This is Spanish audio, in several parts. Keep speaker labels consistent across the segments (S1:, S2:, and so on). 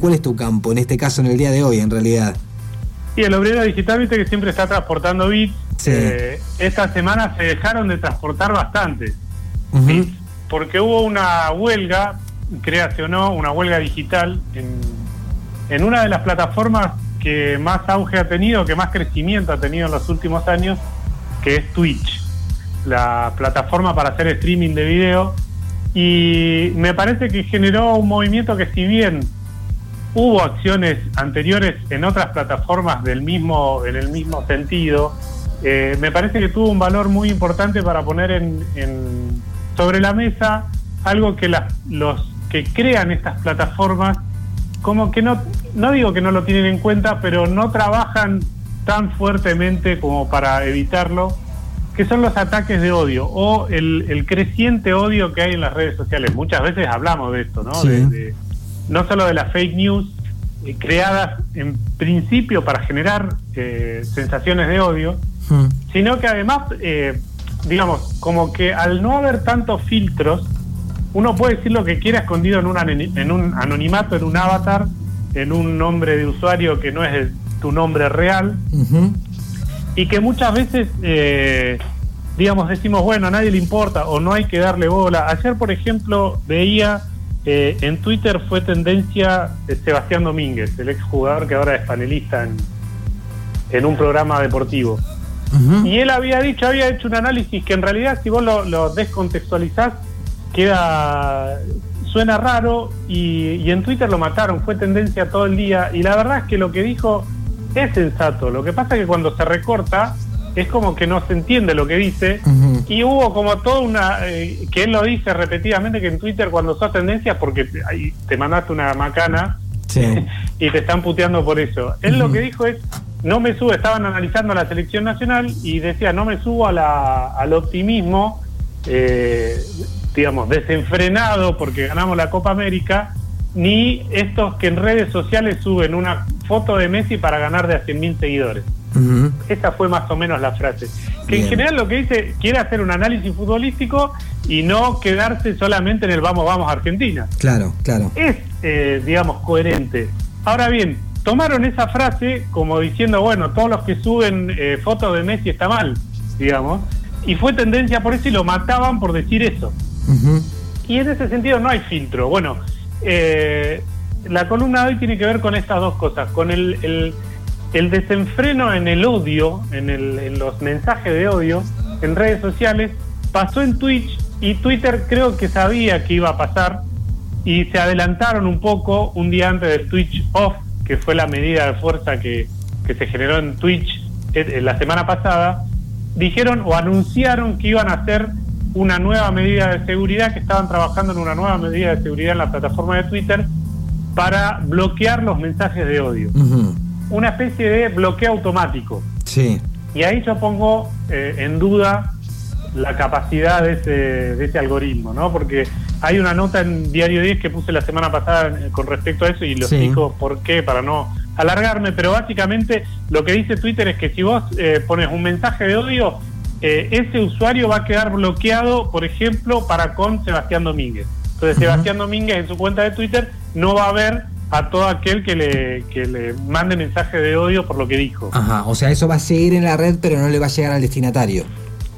S1: ¿Cuál es tu campo, en este caso, en el día de hoy, en realidad?
S2: Sí, el obrero digital, viste que siempre está transportando bits. Eh, esta semana se dejaron de transportar bastante bits, porque hubo una huelga, créase o no, una huelga digital en, en una de las plataformas que más auge ha tenido, que más crecimiento ha tenido en los últimos años, que es Twitch, la plataforma para hacer streaming de video. Y me parece que generó un movimiento que si bien hubo acciones anteriores en otras plataformas del mismo, en el mismo sentido, eh, me parece que tuvo un valor muy importante para poner en, sobre la mesa algo que los que crean estas plataformas como que no, no digo que no lo tienen en cuenta, pero no trabajan tan fuertemente como para evitarlo, que son los ataques de odio o el, creciente odio que hay en las redes sociales. Muchas veces hablamos de esto, ¿no? No solo de las fake news eh, creadas en principio para generar eh, sensaciones de odio, hmm. sino que además, eh, digamos, como que al no haber tantos filtros, uno puede decir lo que quiera escondido en un, en un anonimato, en un avatar, en un nombre de usuario que no es tu nombre real, y que muchas veces, eh, digamos, decimos, bueno, a nadie le importa o no hay que darle bola. Ayer, por ejemplo, veía eh, en Twitter fue tendencia Sebastián Domínguez, el exjugador que ahora es panelista en, en un programa deportivo. Y él había dicho, había hecho un análisis que en realidad si vos lo, lo descontextualizás, queda suena raro y, en Twitter lo mataron, fue tendencia todo el día y la verdad es que lo que dijo es sensato. Lo que pasa es que cuando se recorta es como que no se entiende lo que dice y hubo como toda una eh, que él lo dice repetidamente que en Twitter cuando sos tendencia porque te, te mandaste una macana y te están puteando por eso. Él lo que dijo es no me subo, estaban analizando la selección nacional y decía no me subo a la, al optimismo eh, digamos, desenfrenado porque ganamos la Copa América, ni estos que en redes sociales suben una foto de Messi para ganar de a 100.000 seguidores. Esa fue más o menos la frase. Que en general lo que dice, quiere hacer un análisis futbolístico y no quedarse solamente en el vamos, vamos Argentina.
S1: Claro, claro.
S2: Es, eh, digamos, coherente. Ahora bien, tomaron esa frase como diciendo, bueno, todos los que suben eh, fotos de Messi está mal, digamos, y fue tendencia por eso y lo mataban por decir eso. Y en ese sentido no hay filtro. Bueno, eh, la columna de hoy tiene que ver con estas dos cosas, con el, el, desenfreno en el odio, en, el, en los mensajes de odio en redes sociales, pasó en Twitch y Twitter creo que sabía que iba a pasar y se adelantaron un poco un día antes del Twitch Off, que fue la medida de fuerza que, que se generó en Twitch eh, la semana pasada, dijeron o anunciaron que iban a hacer una nueva medida de seguridad, que estaban trabajando en una nueva medida de seguridad en la plataforma de Twitter para bloquear los mensajes de odio. Una especie de bloqueo automático.
S1: Sí.
S2: Y ahí yo pongo eh, en duda la capacidad de ese, de ese algoritmo, ¿no? Porque hay una nota en Diario 10 que puse la semana pasada eh, con respecto a eso y lo explico por qué, para no alargarme, pero básicamente lo que dice Twitter es que si vos eh, pones un mensaje de odio, eh, ese usuario va a quedar bloqueado, por ejemplo, para con Sebastián Domínguez. Entonces, Sebastián Domínguez en su cuenta de Twitter no va a ver a todo aquel que le, que le mande mensaje de odio por lo que dijo.
S1: Ajá, o sea, eso va a seguir en la red, pero no le va a llegar al destinatario.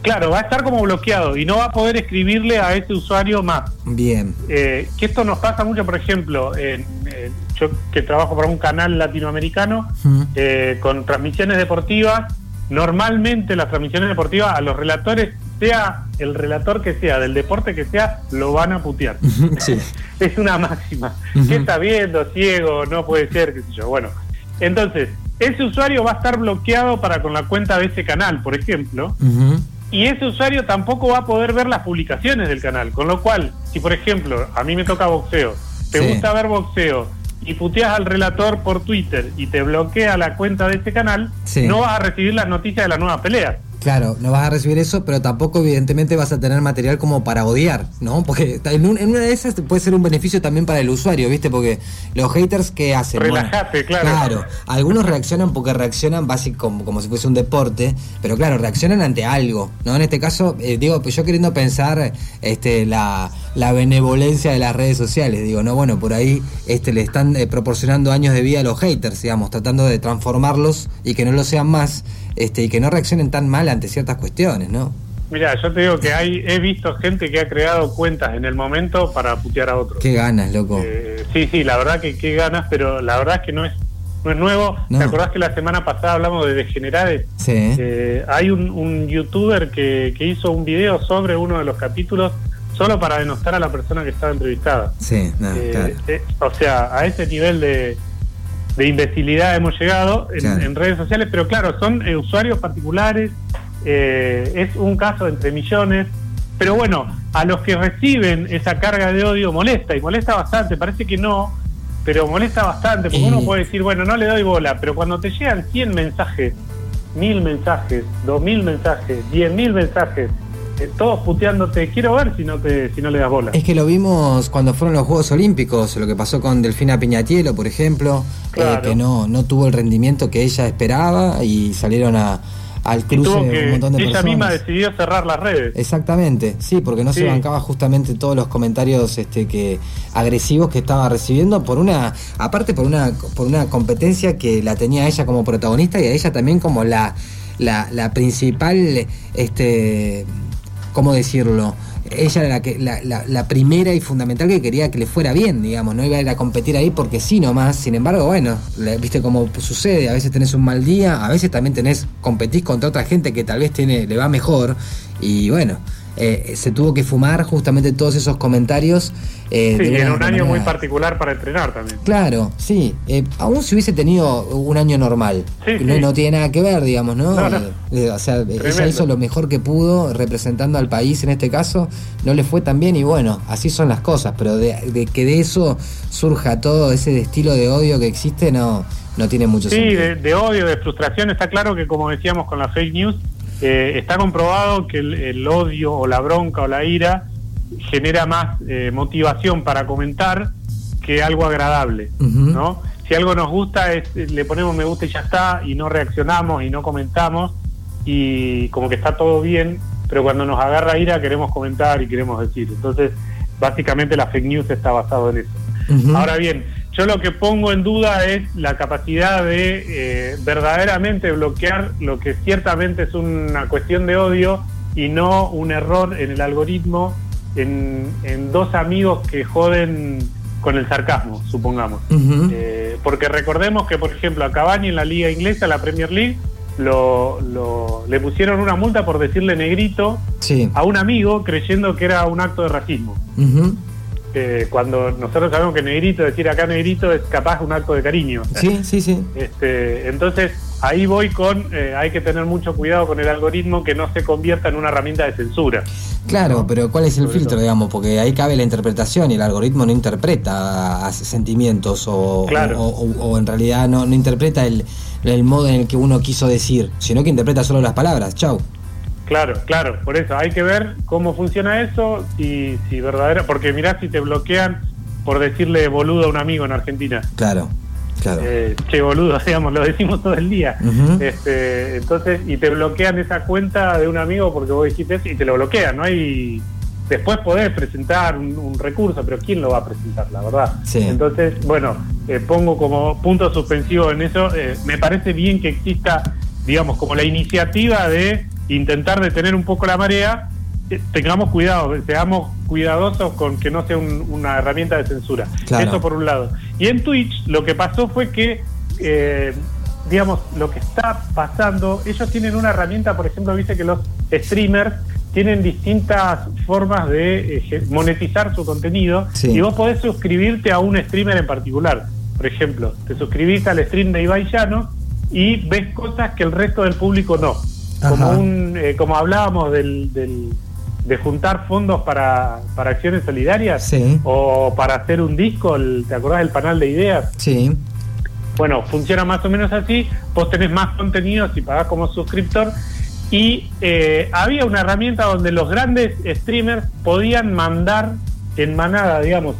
S2: Claro, va a estar como bloqueado y no va a poder escribirle a ese usuario más.
S1: Bien.
S2: Eh, que esto nos pasa mucho, por ejemplo, yo que trabajo para un canal latinoamericano eh, con transmisiones deportivas normalmente las transmisiones deportivas a los relatores, sea el relator que sea, del deporte que sea, lo van a putear. es una máxima. ¿Qué está viendo? Ciego, no puede ser, qué sé yo. Bueno, entonces, ese usuario va a estar bloqueado para con la cuenta de ese canal, por ejemplo. Y ese usuario tampoco va a poder ver las publicaciones del canal. Con lo cual, si por ejemplo, a mí me toca boxeo, te gusta ver boxeo y puteas al relator por Twitter y te bloquea la cuenta de ese canal, no vas a recibir las noticias de la nueva pelea.
S1: Claro, no vas a recibir eso, pero tampoco evidentemente vas a tener material como para odiar, ¿no? Porque en, una de esas puede ser un beneficio también para el usuario, ¿viste? Porque los haters, ¿qué hacen?
S2: Relajate, claro.
S1: Claro, algunos reaccionan porque reaccionan básicamente como, como si fuese un deporte, pero claro, reaccionan ante algo, ¿no? En este caso, eh, digo, yo queriendo pensar este, la, la, benevolencia de las redes sociales, digo, no, bueno, por ahí este, le están eh, proporcionando años de vida a los haters, digamos, tratando de transformarlos y que no lo sean más este, y que no reaccionen tan mal ante ciertas cuestiones, ¿no?
S2: Mira, yo te digo que hay, he visto gente que ha creado cuentas en el momento para putear a otros.
S1: Qué ganas, loco.
S2: Eh, sí, sí, la verdad que qué ganas, pero la verdad es que no es no es nuevo. ¿Te acordás que la semana pasada hablamos de degenerades?
S1: Sí.
S2: Eh, hay un, youtuber que, que, hizo un video sobre uno de los capítulos solo para denostar a la persona que estaba entrevistada.
S1: Sí, eh,
S2: claro. o sea, a ese nivel de, de imbecilidad hemos llegado en, redes sociales, pero claro, son eh, usuarios particulares, eh, es un caso entre millones, pero bueno, a los que reciben esa carga de odio molesta, y molesta bastante, parece que no, pero molesta bastante, porque uno puede decir, bueno, no le doy bola, pero cuando te llegan 100 mensajes, 1000 mensajes, 2000 mensajes, 10000 mensajes, eh, todos puteándote, quiero ver si no te si no le das bola.
S1: Es que lo vimos cuando fueron los Juegos Olímpicos, lo que pasó con Delfina Piñatielo, por ejemplo, eh, que no, no tuvo el rendimiento que ella esperaba y salieron a, al cruce un montón de
S2: ella misma decidió cerrar las redes.
S1: Exactamente, sí, porque no se bancaba justamente todos los comentarios este que agresivos que estaba recibiendo por una aparte por una por una competencia que la tenía ella como protagonista y a ella también como la la, la principal este ¿cómo decirlo? Ella era la, que, la, la, primera y fundamental que quería que le fuera bien, digamos, no iba a ir a competir ahí porque sí nomás, sin embargo, bueno, viste cómo sucede, a veces tenés un mal día, a veces también tenés, competís contra otra gente que tal vez tiene, le va mejor, y bueno, eh, se tuvo que fumar justamente todos esos comentarios.
S2: Eh, sí, en un año muy particular para entrenar también.
S1: Claro, sí. Eh, aún si hubiese tenido un año normal, no, tiene nada que ver, digamos, ¿no? o sea, ella hizo lo mejor que pudo representando al país en este caso, no le fue tan bien y bueno, así son las cosas, pero de, que de eso surja todo ese estilo de odio que existe, no, no tiene mucho sentido.
S2: Sí, de, de odio, de frustración, está claro que como decíamos con la fake news, eh, está comprobado que el, odio o la bronca o la ira genera más eh, motivación para comentar que algo agradable, ¿no? Si algo nos gusta es le ponemos me gusta y ya está y no reaccionamos y no comentamos y como que está todo bien, pero cuando nos agarra ira queremos comentar y queremos decir. Entonces, básicamente la fake news está basado en eso. Ahora bien, yo lo que pongo en duda es la capacidad de eh, verdaderamente bloquear lo que ciertamente es una cuestión de odio y no un error en el algoritmo en, dos amigos que joden con el sarcasmo, supongamos. Eh, porque recordemos que, por ejemplo, a Cavani en la liga inglesa, la Premier League, lo, le pusieron una multa por decirle negrito a un amigo creyendo que era un acto de racismo cuando nosotros sabemos que negrito, decir acá negrito es capaz un acto de cariño.
S1: Sí, sí, sí.
S2: Este, entonces, ahí voy con, eh, hay que tener mucho cuidado con el algoritmo que no se convierta en una herramienta de censura.
S1: Claro, pero ¿cuál es el filtro, digamos? Porque ahí cabe la interpretación y el algoritmo no interpreta sentimientos o, o, en realidad no, no interpreta el, el modo en el que uno quiso decir, sino que interpreta solo las palabras. Chau.
S2: Claro, claro, por eso hay que ver cómo funciona eso, y si verdadera, porque mirá si te bloquean por decirle boludo a un amigo en Argentina.
S1: Claro, claro.
S2: Eh, che boludo, digamos, lo decimos todo el día. este, entonces, y te bloquean esa cuenta de un amigo porque vos dijiste eso y te lo bloquean, ¿no? hay después podés presentar un, recurso, pero ¿quién lo va a presentar, la verdad?
S1: Sí.
S2: Entonces, bueno, eh, pongo como punto suspensivo en eso. Eh, me parece bien que exista, digamos, como la iniciativa de intentar detener un poco la marea, eh, tengamos cuidado, seamos cuidadosos con que no sea una herramienta de censura. Eso por un lado. Y en Twitch lo que pasó fue que, eh, digamos, lo que está pasando, ellos tienen una herramienta, por ejemplo, dice que los streamers tienen distintas formas de eh, monetizar su contenido y vos podés suscribirte a un streamer en particular. Por ejemplo, te suscribís al stream de Ibai Llano y ves cosas que el resto del público no como un eh, como hablábamos del, de juntar fondos para, para acciones solidarias o para hacer un disco, ¿te acordás del panel de ideas?
S1: Sí.
S2: Bueno, funciona más o menos así, vos tenés más contenido si pagás como suscriptor y eh, había una herramienta donde los grandes streamers podían mandar en manada, digamos,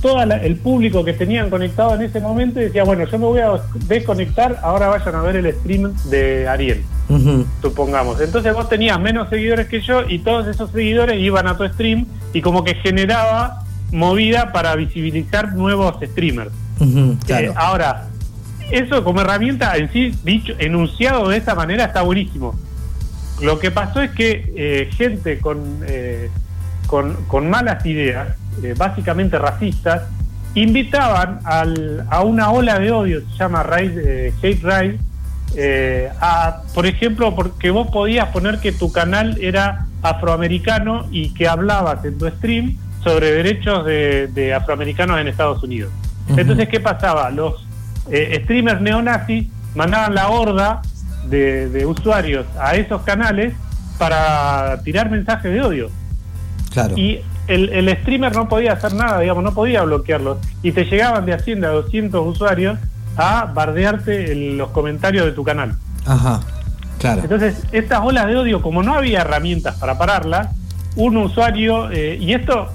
S2: todo el público que tenían conectado en ese momento decía, bueno, yo me voy a desconectar, ahora vayan a ver el stream de Ariel, supongamos. Entonces vos tenías menos seguidores que yo y todos esos seguidores iban a tu stream y como que generaba movida para visibilizar nuevos streamers. Eh, ahora, eso como herramienta en sí, dicho, enunciado de esa manera, está buenísimo. Lo que pasó es que eh, gente con, eh, con, con, malas ideas, básicamente racistas, invitaban al, a una ola de odio, se llama Hate Ride, a, por ejemplo, porque vos podías poner que tu canal era afroamericano y que hablabas en tu stream sobre derechos de, afroamericanos en Estados Unidos. Entonces, ¿qué pasaba? Los eh, streamers neonazis mandaban la horda de, usuarios a esos canales para tirar mensajes de odio. Claro. Y el, streamer no podía hacer nada, digamos, no podía bloquearlos. Y te llegaban de Hacienda 200 usuarios a bardearte los comentarios de tu canal.
S1: Ajá, claro.
S2: Entonces, estas olas de odio, como no había herramientas para pararlas, un usuario, eh, y esto,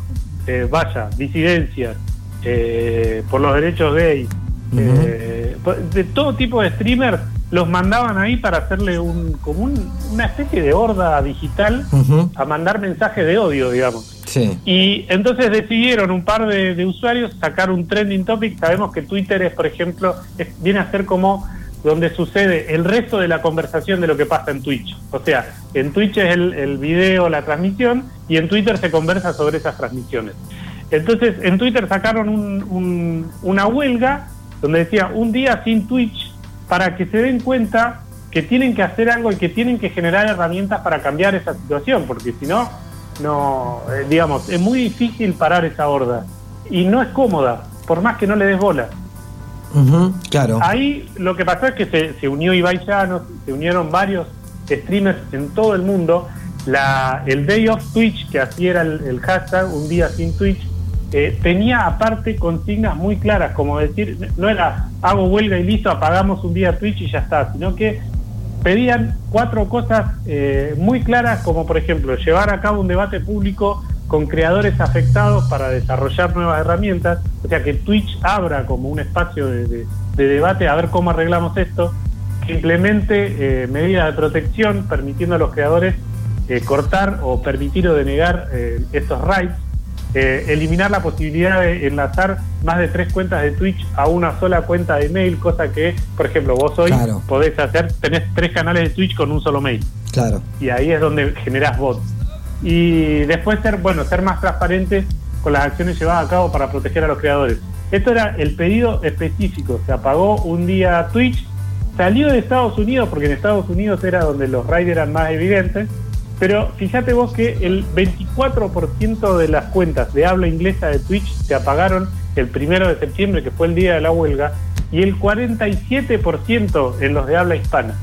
S2: eh, vaya, disidencias, eh, por los derechos gays, de todo tipo de streamers, los mandaban ahí para hacerle un como una especie de horda digital a mandar mensajes de odio, digamos. Y entonces decidieron un par de, usuarios sacar un trending topic. Sabemos que Twitter es, por ejemplo, viene a ser como donde sucede el resto de la conversación de lo que pasa en Twitch. O sea, en Twitch es el, video, la transmisión, y en Twitter se conversa sobre esas transmisiones. Entonces, en Twitter sacaron una huelga donde decía un día sin Twitch para que se den cuenta que tienen que hacer algo y que tienen que generar herramientas para cambiar esa situación, porque si no, no, eh, digamos, es muy difícil parar esa horda y no es cómoda, por más que no le des bola
S1: claro.
S2: Ahí lo que pasó es que se, unió Ibai Llanos, se unieron varios streamers en todo el mundo. La, el Day of Twitch, que así era el, hashtag, un día sin Twitch, eh, tenía aparte consignas muy claras, como decir, no era hago huelga y listo, apagamos un día Twitch y ya está, sino que pedían cuatro cosas eh, muy claras, como por ejemplo llevar a cabo un debate público con creadores afectados para desarrollar nuevas herramientas, o sea que Twitch abra como un espacio de, debate a ver cómo arreglamos esto, que implemente eh, medidas de protección permitiendo a los creadores eh, cortar o permitir o denegar estos rights, eliminar la posibilidad de enlazar más de tres cuentas de Twitch a una sola cuenta de mail, cosa que, por ejemplo, vos hoy podés hacer, tenés tres canales de Twitch con un solo mail.
S1: Claro.
S2: Y ahí es donde generás bots y después ser, bueno, ser más transparentes con las acciones llevadas a cabo para proteger a los creadores. Esto era el pedido específico, se apagó un día Twitch, salió de Estados Unidos, porque en Estados Unidos era donde los raids eran más evidentes, pero fíjate vos que el 24% de las cuentas de habla inglesa de Twitch se apagaron el primero de septiembre, que fue el día de la huelga, y el 47% en los de habla hispana.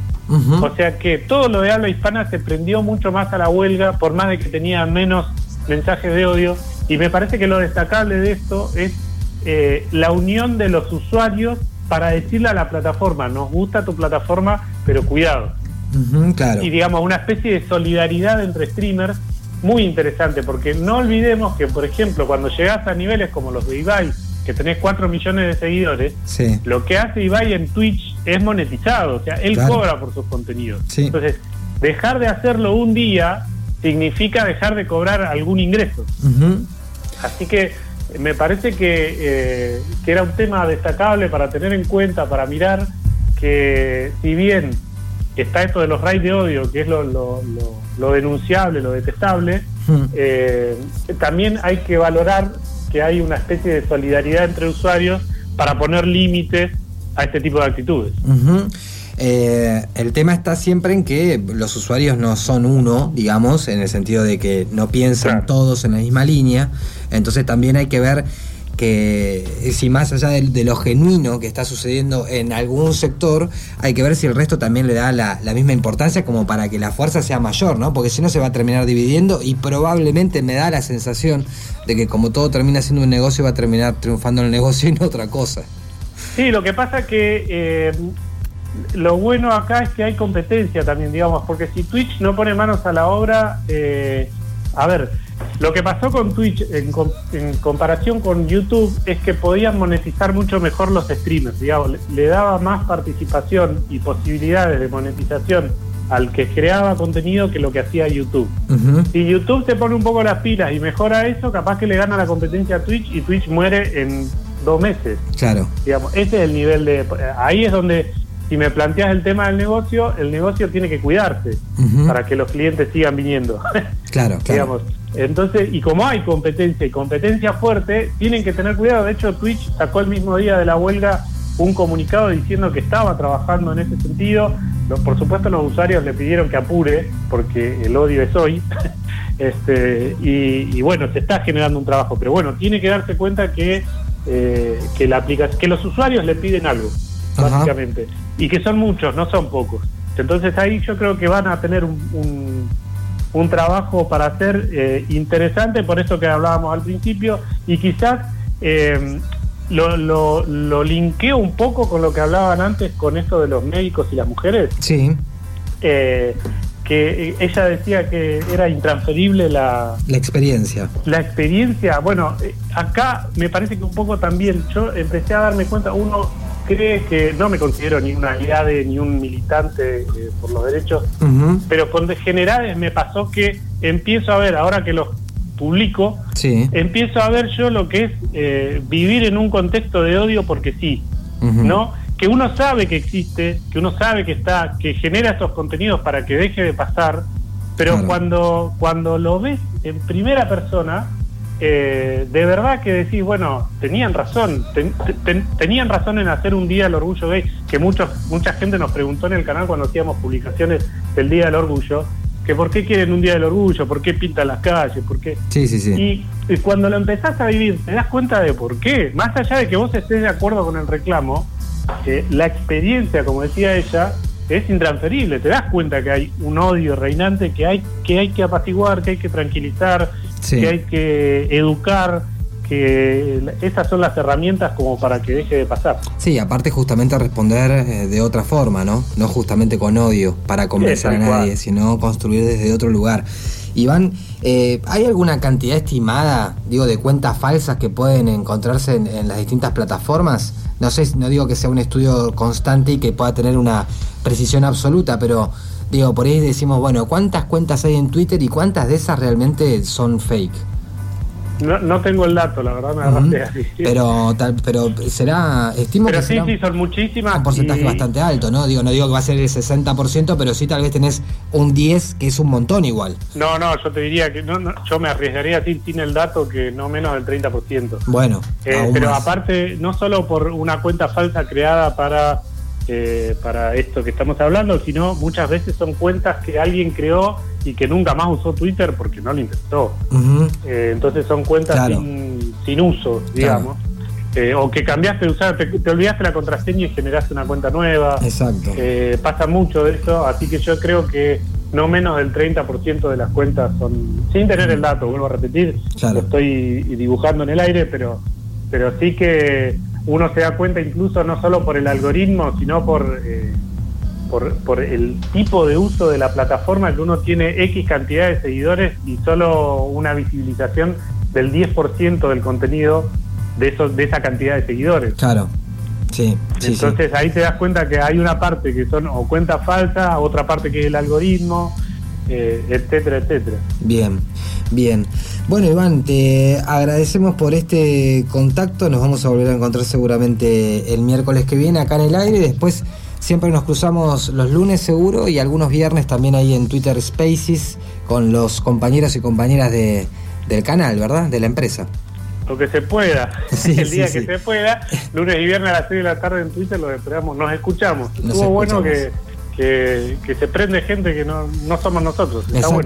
S2: O sea que todo lo de habla hispana se prendió mucho más a la huelga, por más de que tenía menos mensajes de odio. Y me parece que lo destacable de esto es eh, la unión de los usuarios para decirle a la plataforma, nos gusta tu plataforma, pero cuidado. Y digamos, una especie de solidaridad entre streamers muy interesante, porque no olvidemos que, por ejemplo, cuando llegas a niveles como los de Ibai, que tenés 4 millones de seguidores, lo que hace Ibai en Twitch es monetizado, o sea, él cobra por sus contenidos. Entonces, dejar de hacerlo un día significa dejar de cobrar algún ingreso. Así que me parece eh, que, era un tema destacable para tener en cuenta, para mirar que si bien está esto de los raids de odio, que es lo, lo, denunciable, lo detestable, eh, también hay que valorar que hay una especie de solidaridad entre usuarios para poner límites a este tipo de actitudes.
S1: Eh, el tema está siempre en que los usuarios no son uno, digamos, en el sentido de que no piensan todos en la misma línea. Entonces también hay que ver que si más allá de, lo genuino que está sucediendo en algún sector, hay que ver si el resto también le da la, misma importancia como para que la fuerza sea mayor, ¿no? Porque si no se va a terminar dividiendo y probablemente me da la sensación de que como todo termina siendo un negocio, va a terminar triunfando en el negocio y no otra cosa.
S2: Sí, lo que pasa que eh, lo bueno acá es que hay competencia también, digamos, porque si Twitch no pone manos a la obra, eh, a ver, lo que pasó con Twitch en, comparación con YouTube es que podían monetizar mucho mejor los streamers, digamos, le, daba más participación y posibilidades de monetización al que creaba contenido que lo que hacía YouTube. Si YouTube se pone un poco las pilas y mejora eso, capaz que le gana la competencia a Twitch y Twitch muere en dos meses.
S1: Claro.
S2: Digamos, ese es el nivel de... Ahí es donde si me planteas el tema del negocio, el negocio tiene que cuidarse para que los clientes sigan viniendo.
S1: Claro, claro.
S2: Digamos, entonces, y como hay competencia y competencia fuerte, tienen que tener cuidado. De hecho, Twitch sacó el mismo día de la huelga un comunicado diciendo que estaba trabajando en ese sentido. Por supuesto, los usuarios le pidieron que apure, porque el odio es hoy. este, y, bueno, se está generando un trabajo. Pero bueno, tiene que darse cuenta que, eh, que, la que los usuarios le piden algo básicamente. Y que son muchos, no son pocos. Entonces ahí yo creo que van a tener un, un, trabajo para hacer eh, interesante, por eso que hablábamos al principio, y quizás eh, lo, lo, lo, linkeo un poco con lo que hablaban antes con esto de los médicos y las mujeres.
S1: Sí.
S2: Eh, que ella decía que era intransferible la...
S1: La experiencia.
S2: La experiencia, bueno, acá me parece que un poco también, yo empecé a darme cuenta, uno cree que no me considero ni un aliade ni un militante eh, por los derechos, pero con generales me pasó que empiezo a ver, ahora que los publico, empiezo a ver yo lo que es eh, vivir en un contexto de odio porque sí, ¿no? Que uno sabe que existe, que uno sabe que está, que genera estos contenidos para que deje de pasar, pero cuando, cuando lo ves en primera persona, eh, de verdad que decís, bueno, tenían razón, tenían razón en hacer un día del orgullo gay, que muchos, mucha gente nos preguntó en el canal cuando hacíamos publicaciones del Día del Orgullo, que por qué quieren un Día del Orgullo, por qué pintan las calles, por qué...
S1: Sí, sí, sí.
S2: Y, cuando lo empezás a vivir, te das cuenta de por qué. Más allá de que vos estés de acuerdo con el reclamo, eh, la experiencia, como decía ella, es intransferible. Te das cuenta que hay un odio reinante que hay que, hay que apaciguar, que hay que tranquilizar, que hay que educar, que esas son las herramientas como para que deje de pasar.
S1: Sí, aparte justamente responder eh, de otra forma, ¿no? No justamente con odio para convencer a nadie, sino construir desde otro lugar. Iván, eh, ¿hay alguna cantidad estimada, digo, de cuentas falsas que pueden encontrarse en, las distintas plataformas? No sé, no digo que sea un estudio constante y que pueda tener una precisión absoluta, pero Digo, por ahí decimos, bueno, ¿cuántas cuentas hay en Twitter y cuántas de esas realmente son fake?
S2: No, no tengo el dato, la verdad me agarraste así.
S1: Pero, tal, pero será, estimo
S2: pero
S1: que sí,
S2: sí, son muchísimas.
S1: Un porcentaje bastante alto, ¿no? Digo, no digo que va a ser el 60%, pero sí tal vez tenés un 10, que es un montón igual.
S2: No, no, yo te diría que no, yo me arriesgaría a decir sin el dato que no menos del 30%.
S1: Bueno,
S2: eh, pero aparte, no solo por una cuenta falsa creada para eh, para esto que estamos hablando, sino muchas veces son cuentas que alguien creó y que nunca más usó Twitter porque no lo intentó. Eh, entonces son cuentas sin, uso, digamos. Eh, o que cambiaste de usar, te, olvidaste la contraseña y generaste una cuenta nueva.
S1: Exacto.
S2: pasa mucho de eso, así que yo creo que no menos del 30% de las cuentas son, sin tener el dato, vuelvo a repetir, lo estoy dibujando en el aire, pero, pero sí que uno se da cuenta incluso no solo por el algoritmo, sino por, eh, por, el tipo de uso de la plataforma, que uno tiene X cantidad de seguidores y solo una visibilización del 10% del contenido de, esos, de esa cantidad de seguidores.
S1: Claro. Sí,
S2: Entonces ahí te das cuenta que hay una parte que son o cuentas falsas, otra parte que es el algoritmo, eh, etcétera, etcétera.
S1: Bien. Bien. Bueno, Iván, te agradecemos por este contacto. Nos vamos a volver a encontrar seguramente el miércoles que viene acá en el aire. Después siempre nos cruzamos los lunes seguro y algunos viernes también ahí en Twitter Spaces con los compañeros y compañeras de, del canal, ¿verdad? De la empresa.
S2: Lo que se pueda. el día que se pueda. Lunes y viernes a las 6 de la tarde en Twitter lo esperamos. Nos escuchamos. Estuvo bueno que que, se prende gente que no, no somos nosotros.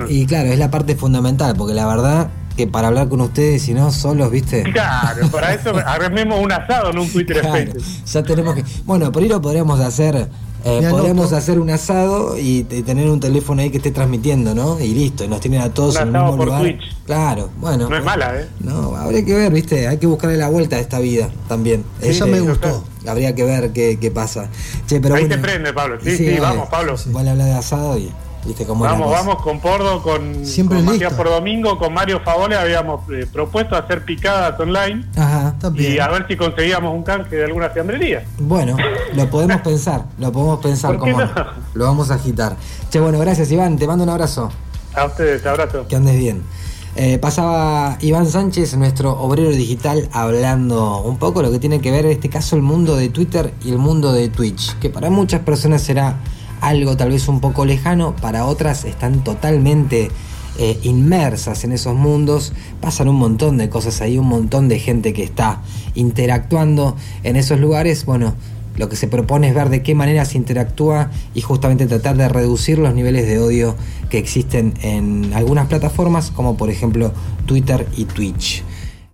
S1: Y claro, es la parte fundamental, porque la verdad que para hablar con ustedes, si no, solos, ¿viste?
S2: Claro, para eso armemos un asado en un Twitter claro,
S1: Ya tenemos que. Bueno, por ahí lo podríamos hacer. Eh, podríamos hacer un asado y, tener un teléfono ahí que esté transmitiendo, ¿no? Y listo, y nos tienen a todos en el mismo por Twitch. Claro, bueno.
S2: No es mala, ¿eh?
S1: No, habría que ver, ¿viste? Hay que buscarle la vuelta a esta vida también.
S3: Eso me gustó.
S1: Habría que ver qué, qué pasa.
S2: pero Ahí te prende, Pablo. Sí, sí, vamos, Pablo.
S1: Vale hablar de asado y
S2: vamos, vamos con Pordo, con,
S1: Siempre
S2: con Matías por domingo, con Mario Favole habíamos eh, propuesto hacer picadas online
S1: Ajá,
S2: y a ver si conseguíamos un canje de alguna fiambrería.
S1: Bueno, lo podemos pensar, lo podemos pensar como lo vamos a agitar. Che, bueno, gracias Iván, te mando un abrazo.
S2: A ustedes, abrazo.
S1: Que andes bien. Eh, pasaba Iván Sánchez, nuestro obrero digital, hablando un poco lo que tiene que ver en este caso el mundo de Twitter y el mundo de Twitch, que para muchas personas será algo tal vez un poco lejano, para otras están totalmente eh, inmersas en esos mundos, pasan un montón de cosas ahí, un montón de gente que está interactuando en esos lugares, bueno, lo que se propone es ver de qué manera se interactúa y justamente tratar de reducir los niveles de odio que existen en algunas plataformas como por ejemplo Twitter y Twitch.